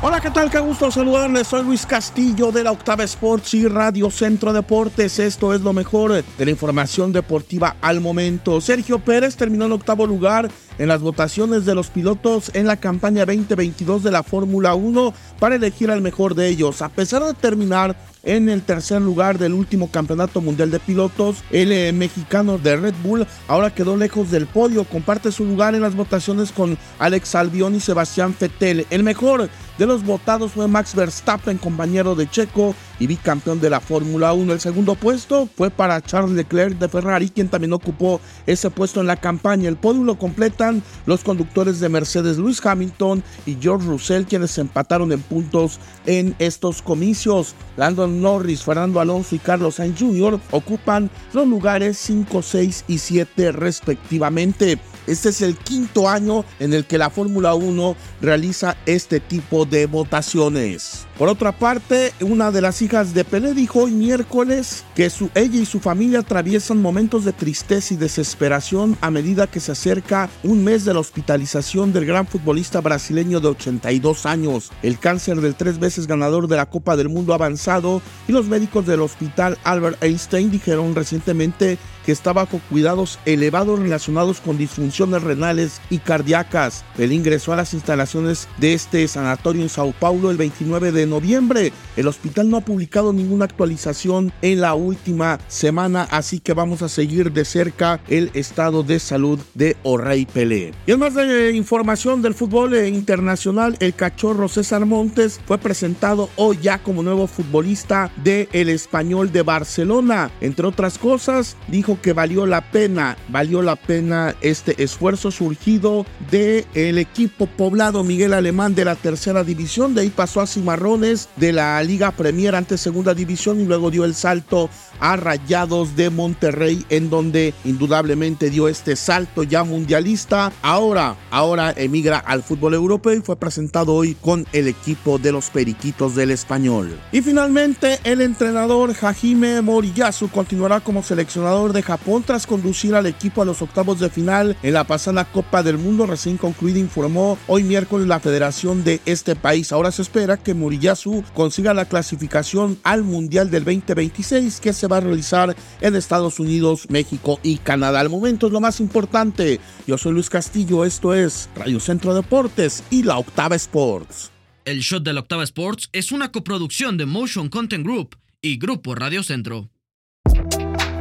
Hola, ¿qué tal? Qué gusto saludarles. Soy Luis Castillo de la Octava Sports y Radio Centro Deportes. Esto es lo mejor de la información deportiva al momento. Sergio Pérez terminó en octavo lugar en las votaciones de los pilotos en la campaña 2022 de la Fórmula 1 para elegir al mejor de ellos. A pesar de terminar en el tercer lugar del último campeonato mundial de pilotos, el eh, mexicano de Red Bull ahora quedó lejos del podio, comparte su lugar en las votaciones con Alex Albion y Sebastián Vettel. El mejor de los votados fue Max Verstappen, compañero de Checo y bicampeón de la Fórmula 1. El segundo puesto fue para Charles Leclerc de Ferrari, quien también ocupó ese puesto en la campaña. El podio lo completan los conductores de Mercedes, Lewis Hamilton y George Russell, quienes empataron en puntos en estos comicios. Landon Norris, Fernando Alonso y Carlos Sainz Jr. ocupan los lugares 5, 6 y 7 respectivamente. Este es el quinto año en el que la Fórmula 1 realiza este tipo de votaciones. Por otra parte, una de las hijas de Pelé dijo hoy miércoles que su, ella y su familia atraviesan momentos de tristeza y desesperación a medida que se acerca un mes de la hospitalización del gran futbolista brasileño de 82 años. El cáncer del tres veces ganador de la Copa del Mundo avanzado y los médicos del hospital Albert Einstein dijeron recientemente que está bajo cuidados elevados relacionados con disfunciones renales y cardíacas. Pelé ingresó a las instalaciones de este sanatorio en Sao Paulo el 29 de noviembre. El hospital no ha publicado ninguna actualización en la última semana, así que vamos a seguir de cerca el estado de salud de O'Reilly Pelé. Y en más de información del fútbol internacional, el cachorro César Montes fue presentado hoy ya como nuevo futbolista de el Español de Barcelona. Entre otras cosas, dijo que valió la pena, valió la pena este esfuerzo surgido del el equipo poblado Miguel Alemán de la tercera división, de ahí pasó a Cimarrones de la Liga Premier ante segunda división y luego dio el salto a Rayados de Monterrey en donde indudablemente dio este salto ya mundialista. Ahora, ahora emigra al fútbol europeo y fue presentado hoy con el equipo de los Periquitos del Español. Y finalmente el entrenador Hajime Moriyasu continuará como seleccionador de Japón tras conducir al equipo a los octavos de final en la pasada Copa del Mundo recién concluida, informó hoy miércoles la federación de este país. Ahora se espera que Moriyasu consiga la clasificación al Mundial del 2026 que se va a realizar en Estados Unidos, México y Canadá. Al momento es lo más importante. Yo soy Luis Castillo, esto es Radio Centro Deportes y la Octava Sports. El shot de la Octava Sports es una coproducción de Motion Content Group y Grupo Radio Centro.